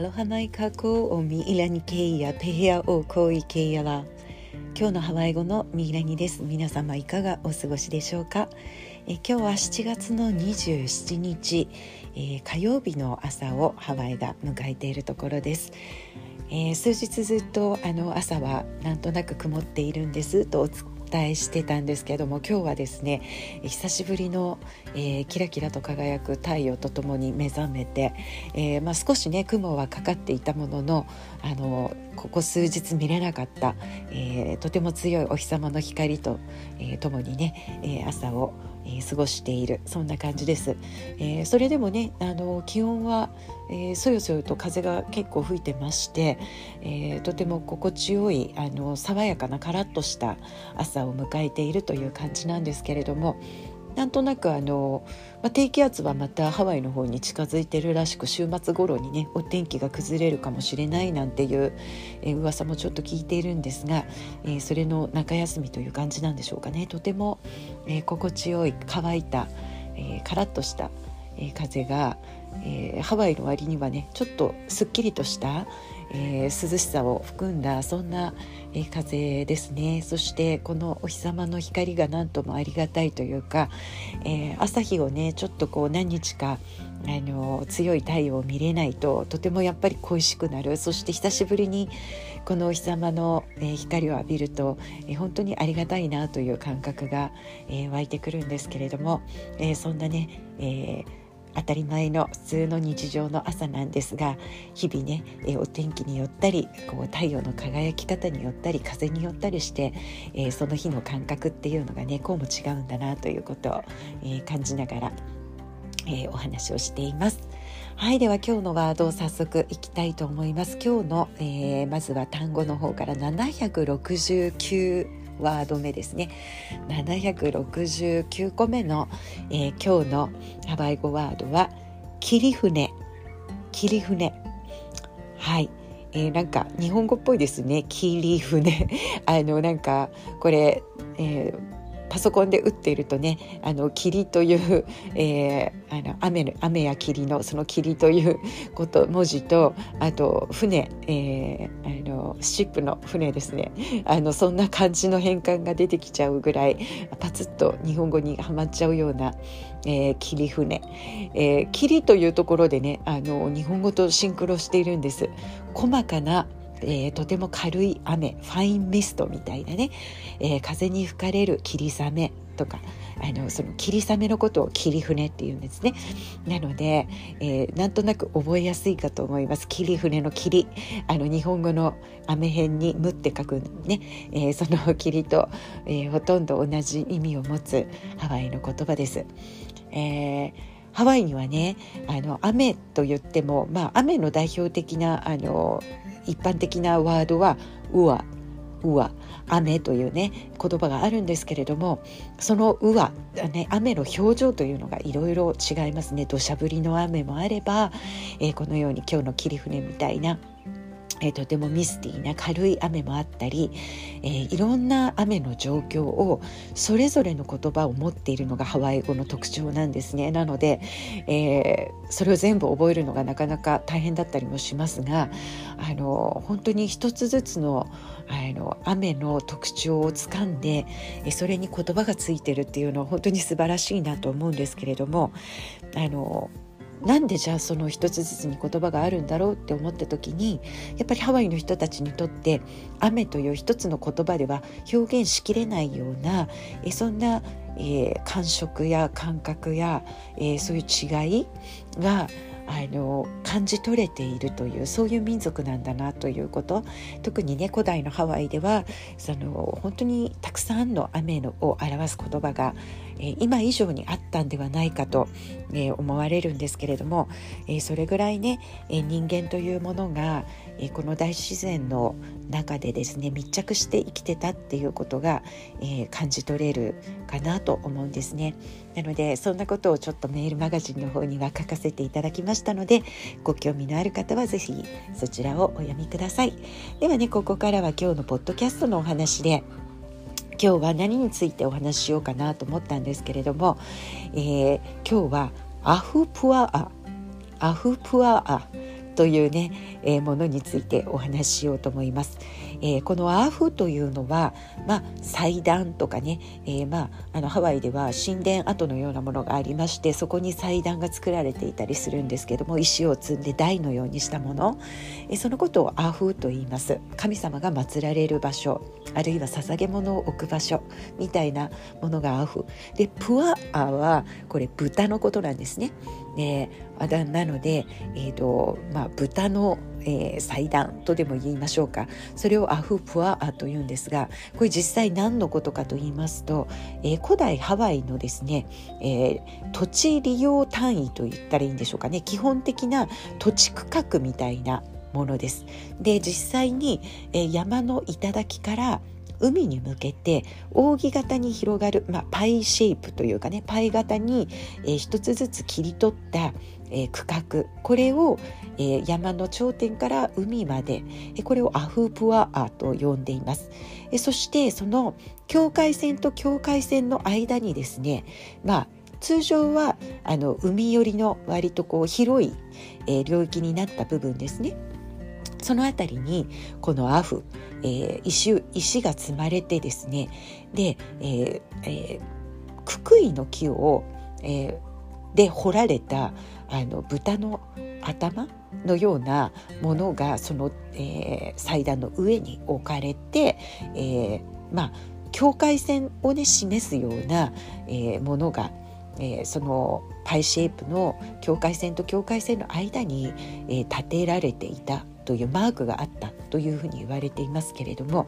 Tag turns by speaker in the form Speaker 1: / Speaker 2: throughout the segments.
Speaker 1: アロハマイカコおミイラニケイヤペヘアオコイケイヤラ今日のハワイ語のミイラニです。皆様いかがお過ごしでしょうか？え今日は7月の27日、えー、火曜日の朝をハワイが迎えているところです、えー、数日ずっとあの朝はなんとなく曇っているんです。とお伝えしてたんですけども今日はですね久しぶりの、えー、キラキラと輝く太陽とともに目覚めて、えー、まあ、少しね雲はかかっていたもののあのここ数日見れなかった、えー、とても強いお日様の光と、えともにね、え朝をえ過ごしている。そんな感じです、えー、それでもねあの気温は、えー、そよそよと風が結構吹いてまして、えー、とても心地よいあの爽やかなカラッとした朝を迎えているという感じなんですけれどもなんとなくあの、まあ、低気圧はまたハワイの方に近づいてるらしく週末頃にねお天気が崩れるかもしれないなんていう、えー、噂もちょっと聞いているんですが、えー、それの中休みという感じなんでしょうかね。とても、えー、心地よい乾いた、えー、カラッとした、え、風が、えー、ハワイの割にはねちょっとすっきりとした、えー、涼しさを含んだそんな、えー、風ですね。そしてこのお日様の光が何ともありがたいというか、え、朝日をねちょっとこう何日かあの強い太陽を見れないととてもやっぱり恋しくなる。そして久しぶりにこのお日様の、え、光を浴びると、え、本当にありがたいなという感覚が、え、湧いてくるんですけれども、え、そんなね、えー当たり前の普通の日常の朝なんですが日々ね、えお天気によったりこう太陽の輝き方によったり風によったりして、えー、その日の感覚っていうのがねこうも違うんだなということを、えー、感じながら、えー、お話をしています。はいでは今日のワードを早速いきたいと思います今日の、えまずは単語の方から769ワード目ですね。769個目の、えー、今日のハワイ語ワードは切船。切船。はい。えー、なんか日本語っぽいですね。切り船。あのなんかこれ、えーパソコンで打っているとねあの霧という、えー、あの雨の雨や霧のその霧ということ文字とあと船、えー、あのシップの船ですねあのそんな感じの変換が出てきちゃうぐらいパツッと日本語にはまっちゃうような、えー、霧船、えー、霧というところでねあの日本語とシンクロしているんです。細かなえー、とても軽い雨ファインミストみたいなね、えー、風に吹かれる霧雨とかあのその霧雨のことを霧船っていうんですね。なので、えー、なんとなく覚えやすいかと思います。霧船の霧。あの日本語の雨辺に「む」って書くね、えー、その霧と、えー、ほとんど同じ意味を持つハワイの言葉です。えーハワイにはねあの雨と言っても、まあ、雨の代表的なあの一般的なワードは「うわ」「うわ」「雨」というね言葉があるんですけれどもその「うわ」ね雨の表情というのがいろいろ違いますね。土砂降りの雨もあれば、えー、このように今日の霧船みたいなえー、とてもミスティーな軽い雨もあったり、えー、いろんな雨の状況をそれぞれの言葉を持っているのがハワイ語の特徴なんですね。なので、えー、それを全部覚えるのがなかなか大変だったりもしますがあの本当に一つずつのあの雨の特徴をつかんでそれに言葉がついてるっていうのは本当に素晴らしいなと思うんですけれどもあのなんでじゃあその一つずつに言葉があるんだろうって思った時にやっぱりハワイの人たちにとって雨という一つの言葉では表現しきれないようなえそんな、えー、感触や感覚や、えー、そういう違いがあの感じ取れているというそういう民族なんだなということ。特にね古代のハワイではその本当にたくさんの雨のを表す言葉が、え今以上にあったんではないかと、え思われるんですけれども、えそれぐらいね、え人間というものが、えこの大自然の中でですね密着して生きてたっていうことが、え感じ取れるかなと思うんですね。なのでそんなことをちょっとメールマガジンの方には書かせていただきましたのでご興味のある方は是非そちらをお読みください。ではねここからは今日のポッドキャストのお話で今日は何についてお話ししようかなと思ったんですけれども、えー、今日はアフプアアアフプアアというね、えー、ものについてお話ししようと思います。えー、このアーフというのは、まあ、祭壇とかね、えー、まあ、あのハワイでは神殿跡のようなものがありましてそこに祭壇が作られていたりするんですけども石を積んで台のようにしたもの、えー、そのことをアーフと言います。神様が祀られる場所あるいは捧げ物を置く場所みたいなものがアーフ。でプアアはこれ豚のことなんですね。えー、なので、えーとまあ、豚のえー、祭壇とでも言いましょうかそれをアフプアというんですがこれ実際何のことかと言いますと、えー、古代ハワイのですね、えー、土地利用単位と言ったらいいんでしょうかね基本的な土地区画みたいなものです。で実際に、えー、山の頂から海に向けて扇形に広がる、まあ、パイシェイプというかねパイ型に、えー、一つずつ切り取った、えー、区画。これを、えー、山の頂点から海まで、えこれをアフープアアと呼んでいます、えそしてその境界線と境界線の間にですねまあ通常はあの海寄りの割とこう広い、え領域になった部分ですね。その辺りにこのアフ、えー、石石が積まれてですねで、えーえー、ククイの木を、えー、で掘られたあの豚の頭のようなものがその、えー、祭壇の上に置かれて、えー、まあ境界線をね示すような、えー、ものが、えー、そのパイシェイプの境界線と境界線の間に、えー、建てられていたというマークがあったというふうに言われていますけれども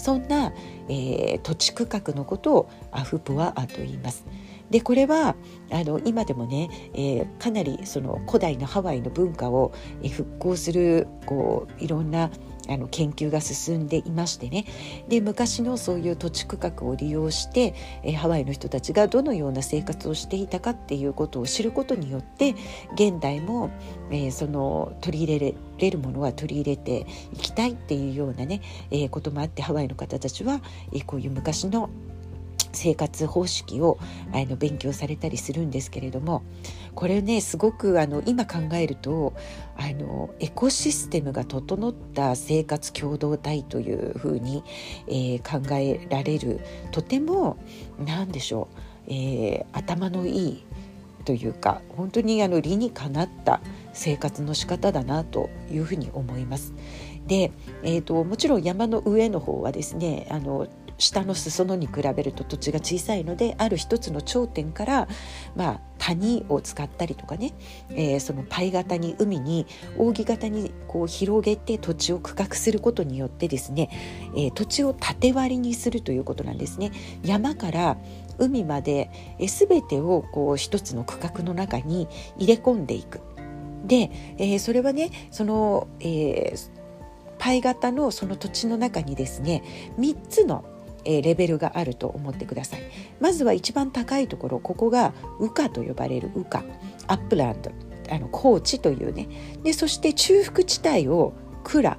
Speaker 1: そんな、えー、土地区画のことをアフプアアと言います。でこれはあの今でもね、えー、かなりその古代のハワイの文化を復興するこういろんなあの研究が進んでいましてね。で昔のそういう土地区画を利用して、え、ハワイの人たちがどのような生活をしていたかっていうことを知ることによって現代も、えー、その取り入れれるものは取り入れていきたいっていうようなね、えー、こともあってハワイの方たちは、え、こういう昔の生活方式をあの勉強されたりするんですけれどもこれねすごくあの今考えるとあのエコシステムが整った生活共同体というふうに、えー、考えられるとても何でしょう、えー、頭のいいというか本当にあの理にかなった生活の仕方だなというふうに思います。で、えーともちろん山の上の方はですねあの下の裾野に比べると土地が小さいのである一つの頂点から、まあ、谷を使ったりとかね、えー、そのパイ型に海に扇形にこう広げて土地を区画することによってですね、えー、土地を縦割りにするということなんですね。山から海まで、えー、全てをこう一つの区画の中に入れ込んでいく。で、えー、それはねその、えー、パイ型のその土地の中にですね3つのえレベルがあると思ってください。まずは一番高いところここが uka と呼ばれる uka upland。あの高地というね。でそして中腹地帯をクラ。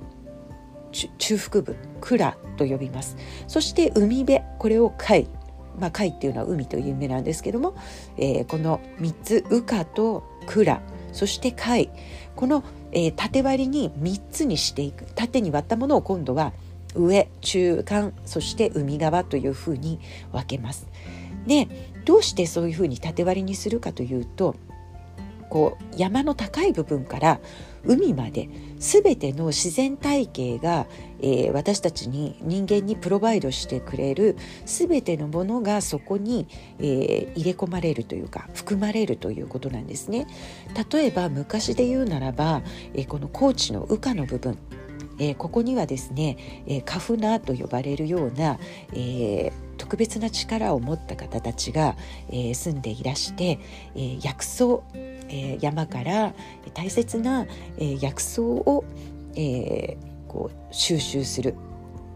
Speaker 1: 中腹部。クラと呼びます。そして海辺。これを海まあ、海っていうのは海という意味なんですけども、えー、この3つ。羽化とクラ。そして海この、えー、縦割りに3つにしていく。縦に割ったものを今度は上中間そして海側というふうに分けます。でどうしてそういうふうに縦割りにするかというとこう山の高い部分から海まで全ての自然体系が、えー、私たちに人間にプロバイドしてくれる全てのものがそこに、えー、入れ込まれるというか含まれるということなんですね。例えば昔で言うならば、えー、この高地の羽化の部分えー、ここにはですね、えー、カフナーと呼ばれるような、えー、特別な力を持った方たちが、え住んでいらして、え薬草、え山から大切な、え薬草を、えこう収集する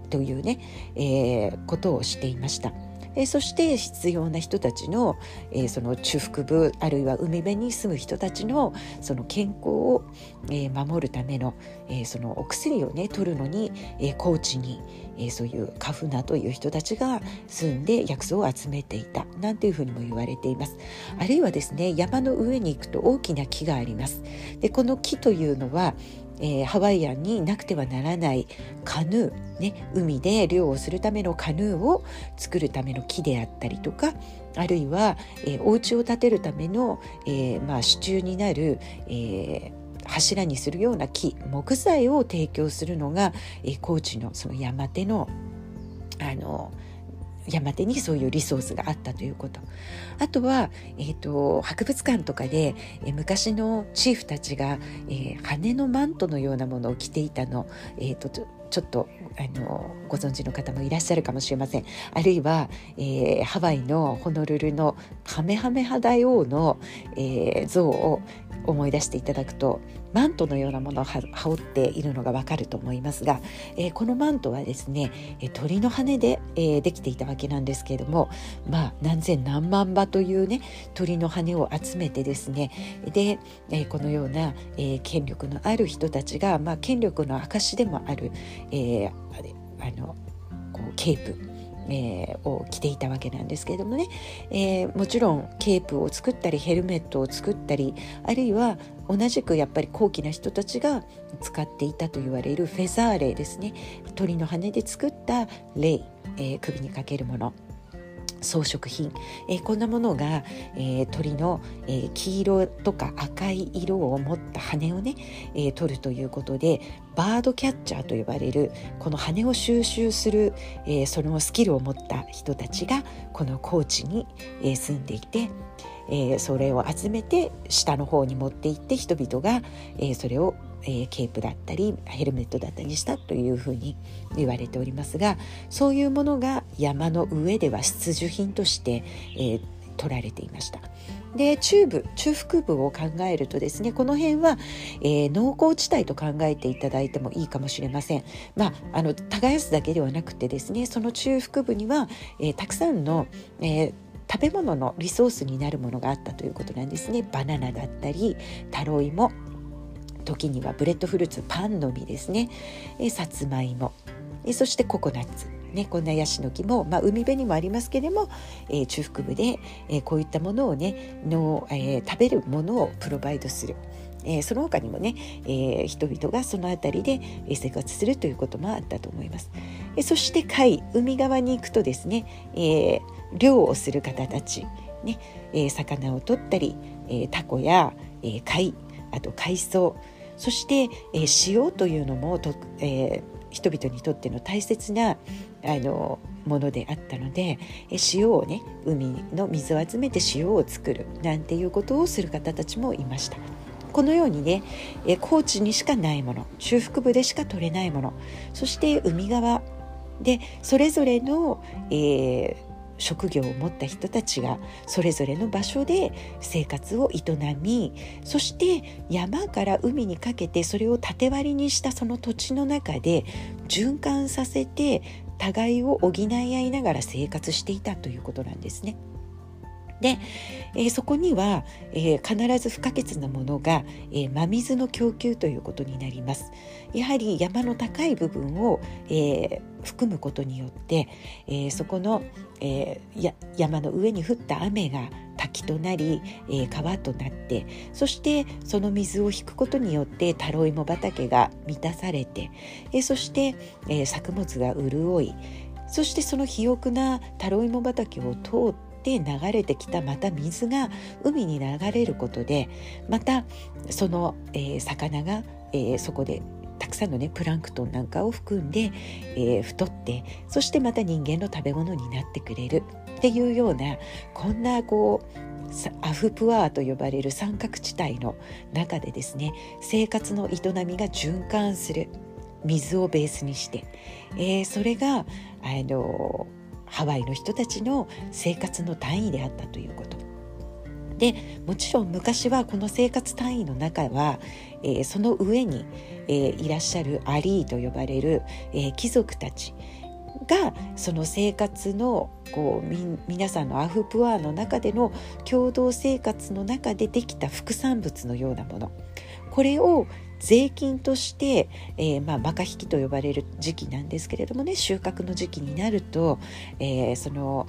Speaker 1: というね、えことをしていました。えそして必要な人たちの,、えその中腹部あるいは海辺に住む人たちのその健康を、え守るための、えそのお薬をね取るのに、え高知に、えそういうカフナという人たちが住んで薬草を集めていたなんていうふうにも言われています。あるいはですね山の上に行くと大きな木があります。でこの木というのはえー、ハワイアンになくてはならないカヌー、ね、海で漁をするためのカヌーを作るための木であったりとかあるいは、えー、お家を建てるための、えーまあ、支柱になる、えー、柱にするような木木材を提供するのが、えー、高知のその山手のあの山手にそういうリソースがあったということ。あとは、えーと、博物館とかで、えー、昔のチーフたちが、えー、羽のマントのようなものを着ていたの、えーと、ちょっとあのご存知の方もいらっしゃるかもしれません。あるいは、えー、ハワイのホノルルのカメハメハ大王の、えー、像を思い出していただくとマントのようなものを羽織っているのがわかると思いますが、えー、このマントはですね鳥の羽で、えー、できていたわけなんですけれどもまあ何千何万羽というね鳥の羽を集めてですねで、えー、このような、え権力のある人たちが、まあ、権力の証でもある、えあのこうケープ。えー、を着ていたわけなんですけれどもね、えー、もちろんケープを作ったりヘルメットを作ったりあるいは同じくやっぱり高貴な人たちが使っていたと言われるフェザーレイですね。鳥の羽で作ったレイ、えー、首にかけるもの。装飾品、えー、こんなものが、えー、鳥の、えー、黄色とか赤い色を持った羽をね、え取るということでバードキャッチャーと呼ばれるこの羽を収集する、えそのスキルを持った人たちがこの高地に、え住んでいて、えそれを集めて下の方に持っていって人々が、えそれをえー、ケープだったりヘルメットだったりしたというふうに言われておりますがそういうものが山の上では必需品として、えー、取られていました。で中部中腹部を考えるとですねこの辺は、えー、農耕地帯と考えていただいてもいいかもしれません。まあ、あの耕すだけではなくてですねその中腹部には、えー、たくさんの、えー食べ物のリソースになるものがあったということなんですねバナナだったりタロイモ時には breadfruit パンの実ですね、えさつまいもえそしてココナッツね、こんなヤシの木も、まあ、海辺にもありますけれども、えー、中腹部で、えー、こういったものをねの、えー、食べるものを provide する。え、その他にもね、え、人々がその辺りで生活するということもあったと思います。え、そして海海側に行くとですね、え、漁をする方たち、ねえ、魚を取ったり、えー、タコや、え、貝あと海藻そして、えー、塩というのもと、えー、人々にとっての大切なあのものであったので、え塩をね海の水を集めて塩を作るなんていうことをする方たちもいました。このようにね、え高知にしかないもの中腹部でしか取れないものそして海側でそれぞれの、えー、職業を持った人たちがそれぞれの場所で生活を営みそして山から海にかけてそれを縦割りにしたその土地の中で循環させて互いを補い合いながら生活していたということなんですね。で、えー、そこには、えー、必ず不可欠なものが、えー、真水の供給ということになります。やはり山の高い部分を、え含むことによって、えそこの、え山の上に降った雨が滝となり、え川となってそしてその水を引くことによってタロイモ畑が満たされて、えそして、え作物が潤いそしてその肥沃なタロイモ畑を通って流れてきたまた水が海に流れることでまたその、えー、魚が、えー、そこでたくさんのねプランクトンなんかを含んで、えー、太ってそしてまた人間の食べ物になってくれるっていうようなこんなこうアフプアーと呼ばれる三角地帯の中でですね生活の営みが循環する水をベースにして、えー、それがあのハワイの人たちの生活の単位であったということ。でもちろん昔はこの生活単位の中は、えー、その上に、えー、いらっしゃるアリーと呼ばれる、えー、貴族たちがその生活のこうみ皆さんのアフプアの中での共同生活の中でできた副産物のようなものこれを税金として、えー、まあ、バカ引きと呼ばれる時期なんですけれどもね収穫の時期になると、えー、その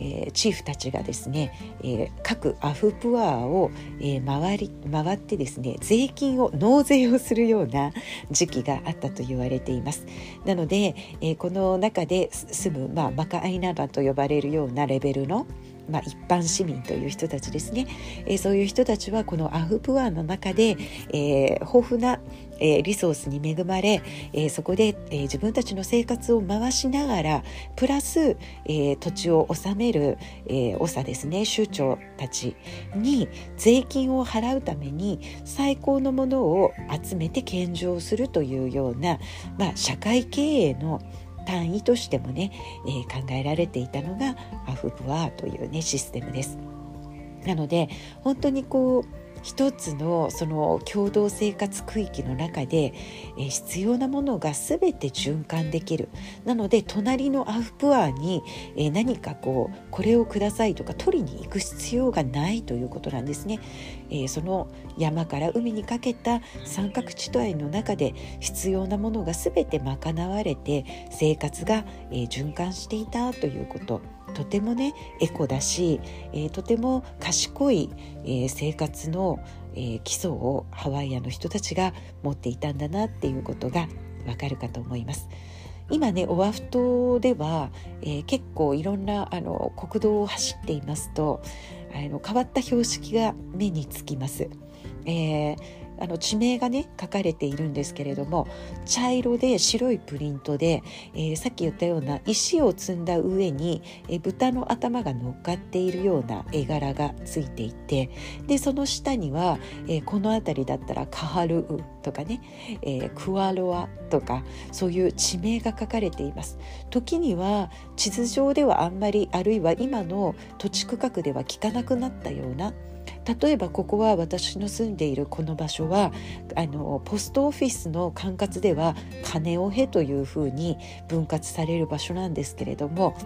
Speaker 1: えー、チーフたちがですね、えー、各アフプアーを、えー、回り回ってですね税金を納税をするような時期があったと言われています。なので、えこの中で住む、まあ、マカアイナバと呼ばれるようなレベルのまあ、一般市民という人たちですね、えー、そういう人たちはこのアフプアの中で、えー、豊富な、えー、リソースに恵まれ、えー、そこで、えー、自分たちの生活を回しながらプラス、えー、土地を治める、えー、長ですね。州長たちに税金を払うために最高のものを集めて献上するというような、まあ、社会経営の単位としてもね、えー、考えられていたのがアフブワーというねシステムです。なので本当にこう一つのその共同生活区域の中で、え、必要なものが全て循環できる。なので隣のアフプアに、え、何かこうこれをくださいとか取りに行く必要がないということなんですね、え、その山から海にかけた三角地帯の中で必要なものが全て賄われて生活が、え循環していたということ。とてもねエコだし、え、とても賢い、え、生活の、えー、基礎をハワイアの人たちが持っていたんだなっていうことがわかるかと思います。今ねオアフ島では、えー、結構いろんなあの国道を走っていますとあの変わった標識が目につきます。えー、あの地名がね書かれているんですけれども茶色で白いプリントで、えー、さっき言ったような石を積んだ上に、えー、豚の頭が乗っかっているような絵柄がついていてでその下には、えー、この辺りだったらカハルウとかね、えクワロアとかそういう地名が書かれています。時には地図上ではあんまりあるいは今の土地区画では聞かなくなったような例えばここは私の住んでいるこの場所はあのポストオフィスの管轄では金をへというふうに分割される場所なんですけれども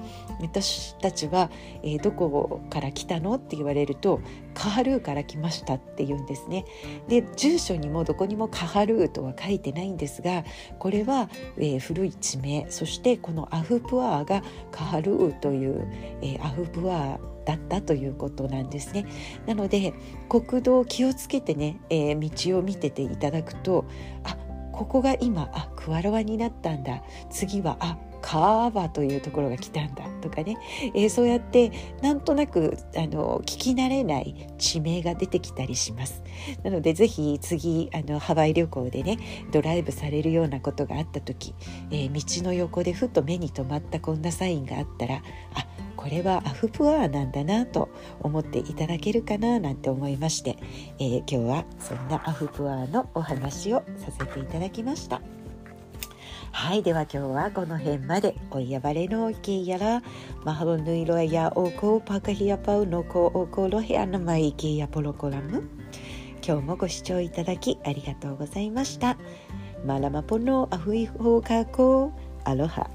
Speaker 1: 私たちは、えー、どこから来たのって言われるとカハルーから来ましたって言うんですね。で住所にもどこにもカハルーとは書いてないんですがこれは、えー、古い地名そしてこのアフプアーがカハルーという、えー、アフプアーだったということなんですね。なので国道気をつけてね、えー、道を見てていただくとあここが今あクワロワになったんだ次はあカーバというところが来たんだとかね、えー、そうやってなんとなくあの聞き慣れない地名が出てきたりしますなのでぜひ次あのハワイ旅行でねドライブされるようなことがあった時、えー、道の横でふと目に留まったこんなサインがあったらあこれはアフプアーなんだなと思っていただけるかななんて思いまして、えー、今日はそんなアフプアーのお話をさせていただきました。はい。では今日はこの辺まで。おやばれのいやら、マハロヌイロやおこパカヒアパウノコおこロヘアのマイケやポロコラム。今日もご視聴いただきありがとうございました。マラマポのアフイホーカーコアロハ。